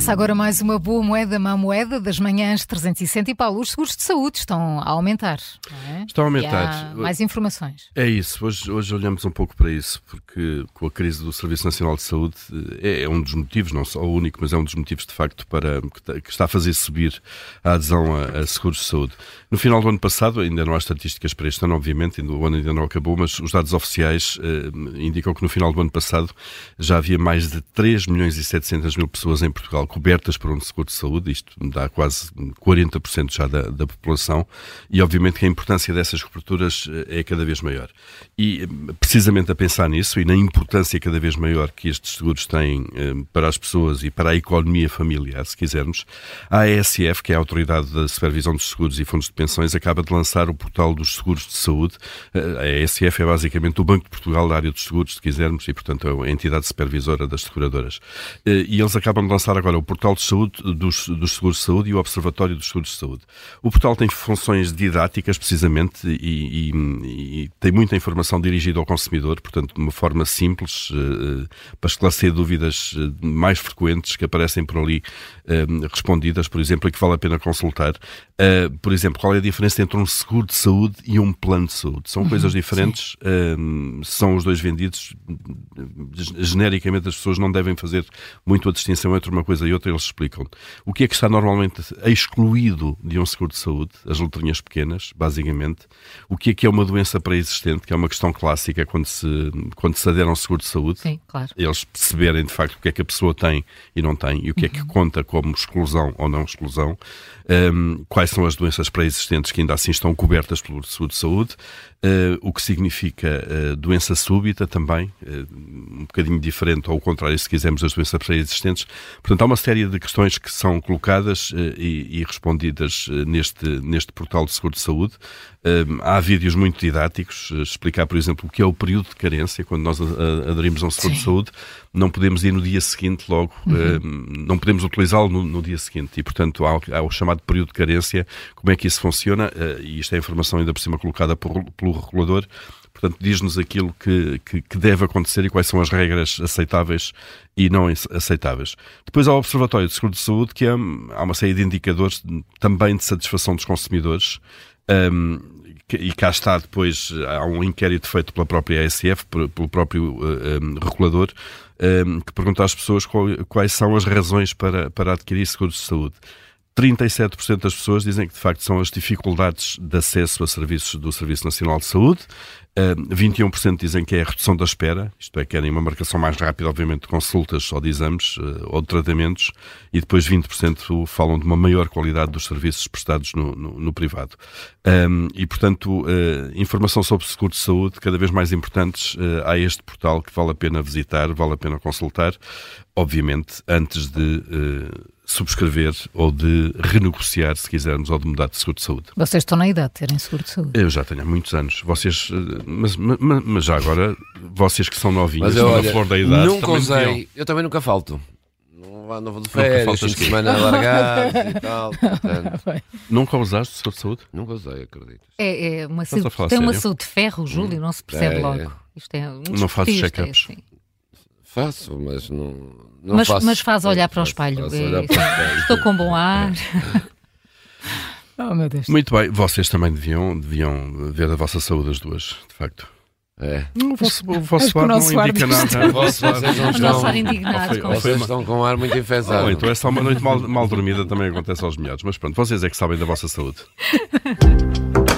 Começa agora mais uma boa moeda, má moeda das manhãs 360 e Paulo, os seguros de saúde estão a aumentar. É? Estão a aumentar. mais informações. É isso, hoje, hoje olhamos um pouco para isso, porque com a crise do Serviço Nacional de Saúde é, é um dos motivos, não só o único, mas é um dos motivos de facto para que está a fazer subir a adesão a, a seguros de saúde. No final do ano passado, ainda não há estatísticas para este ano, obviamente, o ano ainda não acabou, mas os dados oficiais eh, indicam que no final do ano passado já havia mais de 3 milhões e 700 mil pessoas em Portugal cobertas por um seguro de saúde, isto dá quase 40% já da, da, população, e obviamente que a importância dessas coberturas eh, é cada vez maior. E eh, precisamente a pensar nisso e na importância cada vez maior que estes seguros têm eh, para as pessoas e para a economia familiar, se quisermos, a ASF, que é a Autoridade da Supervisão dos Seguros e Fundos de Pensões, acaba de lançar o portal dos seguros de saúde. A ASF é basicamente o Banco de Portugal da área dos seguros, se quisermos, e portanto é a entidade supervisora das seguradoras. E eles acabam de lançar agora o portal de saúde dos, dos seguros de saúde e o observatório dos seguros de saúde. O portal tem funções didáticas, precisamente, e, e, e tem muita informação dirigida ao consumidor, portanto, de uma forma simples, uh, para esclarecer dúvidas eh, mais frequentes que aparecem por ali uh, respondidas, por exemplo, e que vale a pena consultar. Uh, por exemplo, qual é a diferença entre um seguro de saúde e um plano de saúde? São uhum, coisas diferentes, são os dois vendidos. Genericamente, as pessoas não devem fazer muito a distinção entre uma coisa e outra, eles explicam. O que é que está normalmente excluído de um seguro de saúde? As letrinhas pequenas, basicamente. O que é que é uma doença pré-existente, que é uma questão clássica quando se, quando se adere a um seguro de saúde. Sim, claro. Eles perceberem, de facto, o que é que a pessoa tem e não tem, e o que uhum. é que uhum. conta como exclusão ou não exclusão. Um, quais são as doenças pré-existentes que ainda assim estão cobertas pelo seguro de saúde, uh, o que significa uh, doença súbita também, uh, um bocadinho diferente, ou ao contrário, se quisermos, das doenças pré-existentes. Portanto, há uma série de questões que são colocadas e, e, respondidas neste, neste portal de seguro de saúde. há vídeos muito didáticos, explicar, por exemplo, o que é o período de carência, quando nós aderimos a um seguro Sim. de saúde, não podemos ir no dia seguinte logo, uhum. não podemos utilizá-lo no, no, dia seguinte, e portanto há, há o chamado período de carência, como é que isso funciona, e isto é informação ainda por cima colocada por, pelo regulador, Portanto, diz-nos aquilo que, que, que, deve acontecer e quais são as regras aceitáveis e não aceitáveis. Depois há o Observatório de Seguro de Saúde, que é, há uma série de indicadores também de satisfação dos consumidores. Um, e cá está depois, há um inquérito feito pela própria ASF, pelo próprio uh, um, regulador, um, que pergunta às pessoas quais são as razões para, para adquirir seguros de saúde. 37% das pessoas dizem que de facto são as dificuldades de acesso a serviços do Serviço Nacional de Saúde, 21% dizem que é a redução da espera, isto é, querem uma marcação mais rápida, obviamente, de consultas ou de exames uh, ou de tratamentos, e depois 20% falam de uma maior qualidade dos serviços prestados no, no, no privado. Um, e, portanto, uh, informação sobre seguro de saúde cada vez mais importantes. Há este portal que vale a pena visitar, vale a pena consultar, obviamente, antes de subscrever ou de renegociar, se quisermos, ou de mudar de seguro de saúde. Vocês estão na idade de terem seguro de saúde? Eu já tenho há muitos anos. Vocês, eh, mas, mas, mas já agora, vocês que são novinhos, estão na flor da idade. Nunca também usei, eu também nunca falto. Não, não vou de férias, fim de semana largados e tal. Portanto. Nunca usaste seguro de saúde? Nunca usei, acredito. É, é uma saúde, tem sério? uma saúde de ferro, Júlio, hum. não se percebe é, logo. Isto é um não fazes check-ups? É assim. Faço, mas não. não mas, faço, mas faz olhar para o espelho. É, para Estou com bom ar. oh, meu Deus. Muito bem, vocês também deviam, deviam ver a vossa saúde, as duas, de facto. É. O vosso, o vosso ar não indica nada. O vosso, vocês não estão, ar indignado, vocês estão com um ar muito enfesado. Oh, então é só uma noite mal, mal dormida também acontece aos melhores. Mas pronto, vocês é que sabem da vossa saúde.